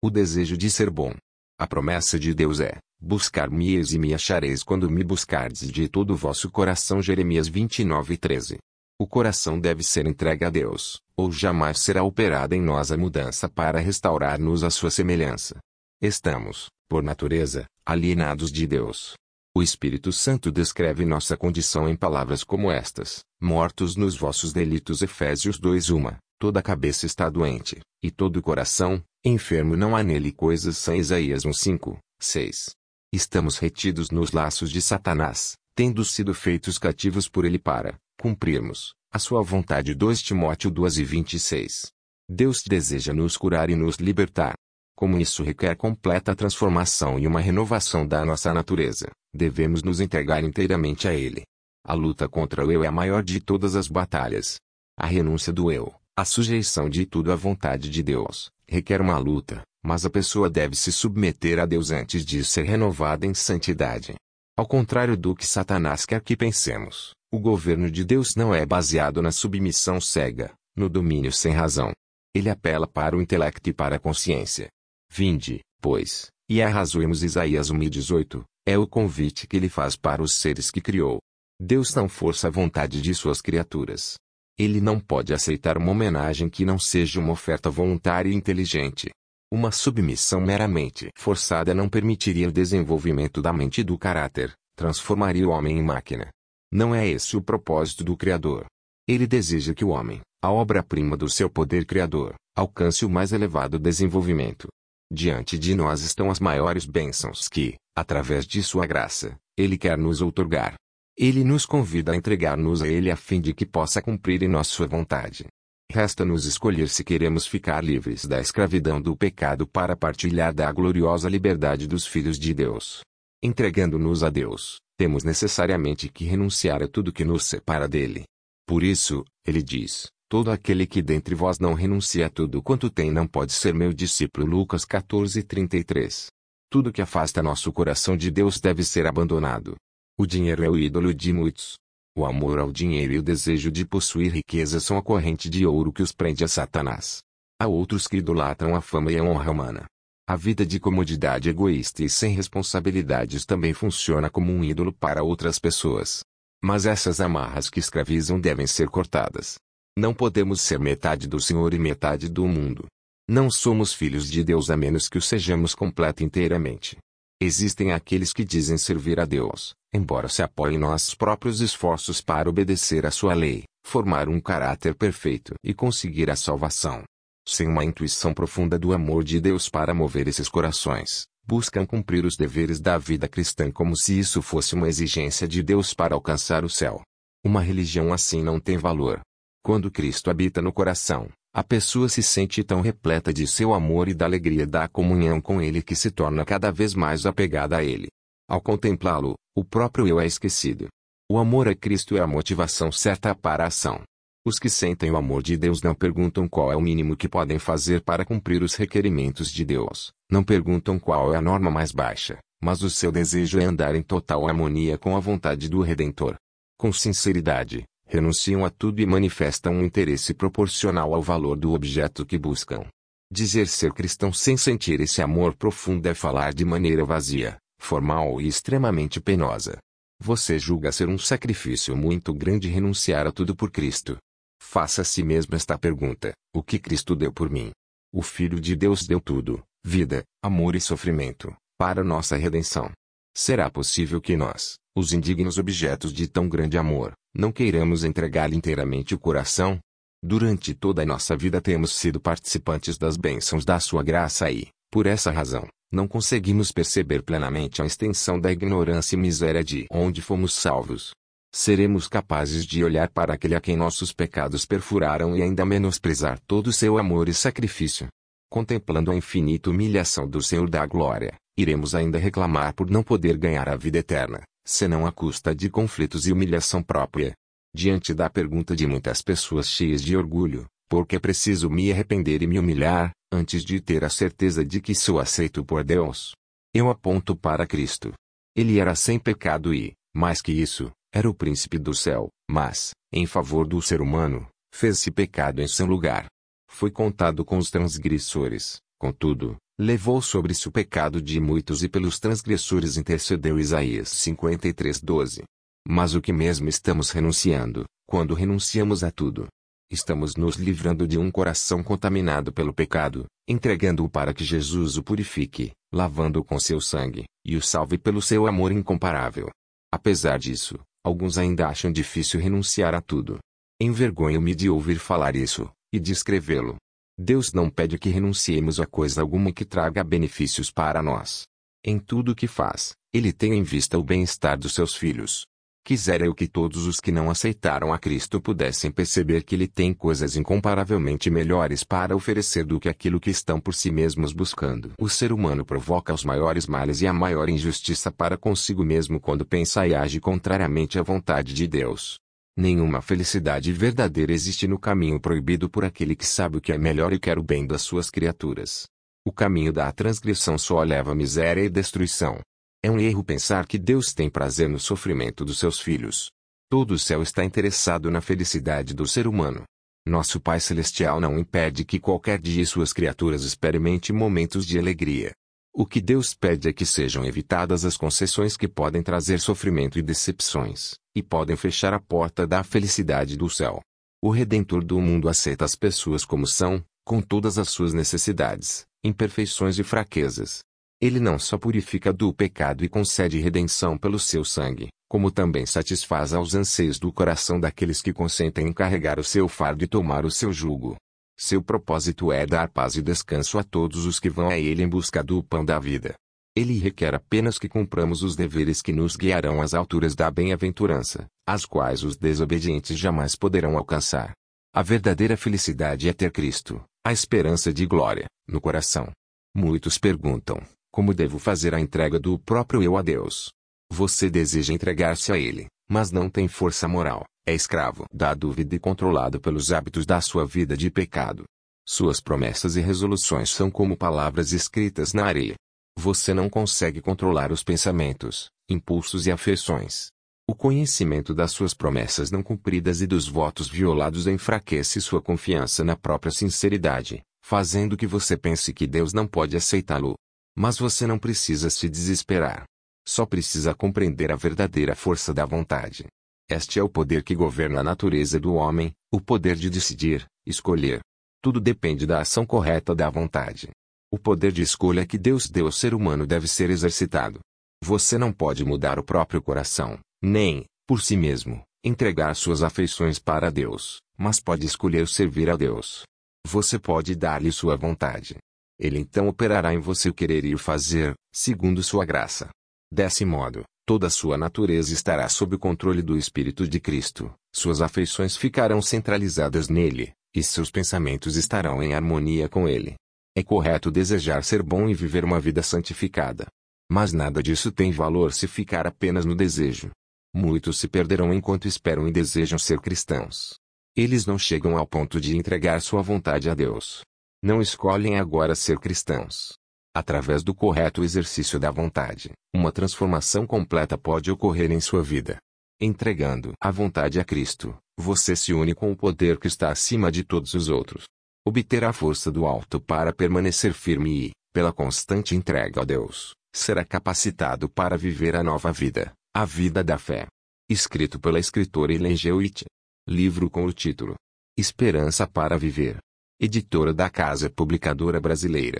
O desejo de ser bom. A promessa de Deus é: Buscar-me-eis e me achareis quando me buscardes de todo o vosso coração. Jeremias 29, 13. O coração deve ser entregue a Deus, ou jamais será operada em nós a mudança para restaurar-nos à sua semelhança. Estamos, por natureza, alienados de Deus. O Espírito Santo descreve nossa condição em palavras como estas: Mortos nos vossos delitos. Efésios 2:1. Toda a cabeça está doente, e todo o coração, enfermo. Não há nele coisas sã. Isaías 1:5, 6. Estamos retidos nos laços de Satanás, tendo sido feitos cativos por ele para, cumprirmos a sua vontade 2 Timóteo 2 e 26. Deus deseja nos curar e nos libertar. Como isso requer completa transformação e uma renovação da nossa natureza, devemos nos entregar inteiramente a Ele. A luta contra o eu é a maior de todas as batalhas. A renúncia do eu, a sujeição de tudo à vontade de Deus, requer uma luta, mas a pessoa deve se submeter a Deus antes de ser renovada em santidade. Ao contrário do que Satanás quer que pensemos, o governo de Deus não é baseado na submissão cega, no domínio sem razão. Ele apela para o intelecto e para a consciência. Vinde, pois, e arrazoemos Isaías 1,18, é o convite que ele faz para os seres que criou. Deus não força a vontade de suas criaturas. Ele não pode aceitar uma homenagem que não seja uma oferta voluntária e inteligente. Uma submissão meramente forçada não permitiria o desenvolvimento da mente e do caráter, transformaria o homem em máquina. Não é esse o propósito do Criador. Ele deseja que o homem, a obra-prima do seu poder criador, alcance o mais elevado desenvolvimento. Diante de nós estão as maiores bênçãos que, através de sua graça, ele quer nos outorgar. Ele nos convida a entregar-nos a ele a fim de que possa cumprir em nós sua vontade. Resta-nos escolher se queremos ficar livres da escravidão do pecado para partilhar da gloriosa liberdade dos filhos de Deus. Entregando-nos a Deus, temos necessariamente que renunciar a tudo que nos separa dele. Por isso, ele diz: Todo aquele que dentre vós não renuncia a tudo quanto tem não pode ser meu discípulo. Lucas 14:33. Tudo que afasta nosso coração de Deus deve ser abandonado. O dinheiro é o ídolo de muitos. O amor ao dinheiro e o desejo de possuir riqueza são a corrente de ouro que os prende a Satanás. Há outros que idolatram a fama e a honra humana. A vida de comodidade egoísta e sem responsabilidades também funciona como um ídolo para outras pessoas. Mas essas amarras que escravizam devem ser cortadas. Não podemos ser metade do Senhor e metade do mundo. Não somos filhos de Deus a menos que o sejamos completa inteiramente. Existem aqueles que dizem servir a Deus, embora se apoiem em nossos próprios esforços para obedecer à sua lei, formar um caráter perfeito e conseguir a salvação sem uma intuição profunda do amor de Deus para mover esses corações, buscam cumprir os deveres da vida cristã como se isso fosse uma exigência de Deus para alcançar o céu. Uma religião assim não tem valor. Quando Cristo habita no coração, a pessoa se sente tão repleta de seu amor e da alegria da comunhão com Ele que se torna cada vez mais apegada a Ele. Ao contemplá-lo, o próprio eu é esquecido. O amor a Cristo é a motivação certa para a ação. Os que sentem o amor de Deus não perguntam qual é o mínimo que podem fazer para cumprir os requerimentos de Deus, não perguntam qual é a norma mais baixa, mas o seu desejo é andar em total harmonia com a vontade do Redentor. Com sinceridade, renunciam a tudo e manifestam um interesse proporcional ao valor do objeto que buscam. Dizer ser cristão sem sentir esse amor profundo é falar de maneira vazia, formal e extremamente penosa. Você julga ser um sacrifício muito grande renunciar a tudo por Cristo. Faça a si mesmo esta pergunta: O que Cristo deu por mim? O Filho de Deus deu tudo, vida, amor e sofrimento, para nossa redenção. Será possível que nós, os indignos objetos de tão grande amor, não queiramos entregar-lhe inteiramente o coração? Durante toda a nossa vida temos sido participantes das bênçãos da sua graça e, por essa razão, não conseguimos perceber plenamente a extensão da ignorância e miséria de onde fomos salvos seremos capazes de olhar para aquele a quem nossos pecados perfuraram e ainda menosprezar todo o seu amor e sacrifício. Contemplando a infinita humilhação do Senhor da glória, iremos ainda reclamar por não poder ganhar a vida eterna, senão à custa de conflitos e humilhação própria. Diante da pergunta de muitas pessoas cheias de orgulho, por que preciso me arrepender e me humilhar, antes de ter a certeza de que sou aceito por Deus? Eu aponto para Cristo. Ele era sem pecado e, mais que isso, era o príncipe do céu, mas, em favor do ser humano, fez-se pecado em seu lugar. Foi contado com os transgressores, contudo, Levou sobre si o pecado de muitos e pelos transgressores intercedeu Isaías 53:12. Mas o que mesmo estamos renunciando, quando renunciamos a tudo? Estamos nos livrando de um coração contaminado pelo pecado, entregando-o para que Jesus o purifique, lavando-o com seu sangue, e o salve pelo seu amor incomparável. Apesar disso, alguns ainda acham difícil renunciar a tudo. Envergonho-me de ouvir falar isso, e de escrevê-lo. Deus não pede que renunciemos a coisa alguma que traga benefícios para nós. Em tudo o que faz, Ele tem em vista o bem-estar dos seus filhos. Quisera eu que todos os que não aceitaram a Cristo pudessem perceber que Ele tem coisas incomparavelmente melhores para oferecer do que aquilo que estão por si mesmos buscando. O ser humano provoca os maiores males e a maior injustiça para consigo mesmo quando pensa e age contrariamente à vontade de Deus. Nenhuma felicidade verdadeira existe no caminho proibido por aquele que sabe o que é melhor e quer o bem das suas criaturas. O caminho da transgressão só leva a miséria e destruição. É um erro pensar que Deus tem prazer no sofrimento dos seus filhos. Todo o céu está interessado na felicidade do ser humano. Nosso Pai Celestial não impede que qualquer dia suas criaturas experimente momentos de alegria. O que Deus pede é que sejam evitadas as concessões que podem trazer sofrimento e decepções, e podem fechar a porta da felicidade do céu. O Redentor do mundo aceita as pessoas como são, com todas as suas necessidades, imperfeições e fraquezas. Ele não só purifica do pecado e concede redenção pelo seu sangue, como também satisfaz aos anseios do coração daqueles que consentem em carregar o seu fardo e tomar o seu jugo. Seu propósito é dar paz e descanso a todos os que vão a Ele em busca do pão da vida. Ele requer apenas que cumpramos os deveres que nos guiarão às alturas da bem-aventurança, as quais os desobedientes jamais poderão alcançar. A verdadeira felicidade é ter Cristo, a esperança de glória, no coração. Muitos perguntam: como devo fazer a entrega do próprio eu a Deus? Você deseja entregar-se a Ele, mas não tem força moral, é escravo da dúvida e controlado pelos hábitos da sua vida de pecado. Suas promessas e resoluções são como palavras escritas na areia. Você não consegue controlar os pensamentos, impulsos e afeições. O conhecimento das suas promessas não cumpridas e dos votos violados enfraquece sua confiança na própria sinceridade, fazendo que você pense que Deus não pode aceitá-lo. Mas você não precisa se desesperar. Só precisa compreender a verdadeira força da vontade. Este é o poder que governa a natureza do homem, o poder de decidir, escolher. Tudo depende da ação correta da vontade. O poder de escolha que Deus deu ao ser humano deve ser exercitado. Você não pode mudar o próprio coração, nem, por si mesmo, entregar suas afeições para Deus, mas pode escolher servir a Deus. Você pode dar-lhe sua vontade. Ele então operará em você o querer ir fazer, segundo sua graça. Desse modo, toda sua natureza estará sob o controle do Espírito de Cristo, suas afeições ficarão centralizadas nele, e seus pensamentos estarão em harmonia com ele. É correto desejar ser bom e viver uma vida santificada. Mas nada disso tem valor se ficar apenas no desejo. Muitos se perderão enquanto esperam e desejam ser cristãos. Eles não chegam ao ponto de entregar sua vontade a Deus. Não escolhem agora ser cristãos. Através do correto exercício da vontade, uma transformação completa pode ocorrer em sua vida. Entregando a vontade a Cristo, você se une com o poder que está acima de todos os outros. Obterá força do alto para permanecer firme e, pela constante entrega a Deus, será capacitado para viver a nova vida, a vida da fé. Escrito pela escritora G. White. Livro com o título Esperança para Viver. Editora da Casa Publicadora Brasileira.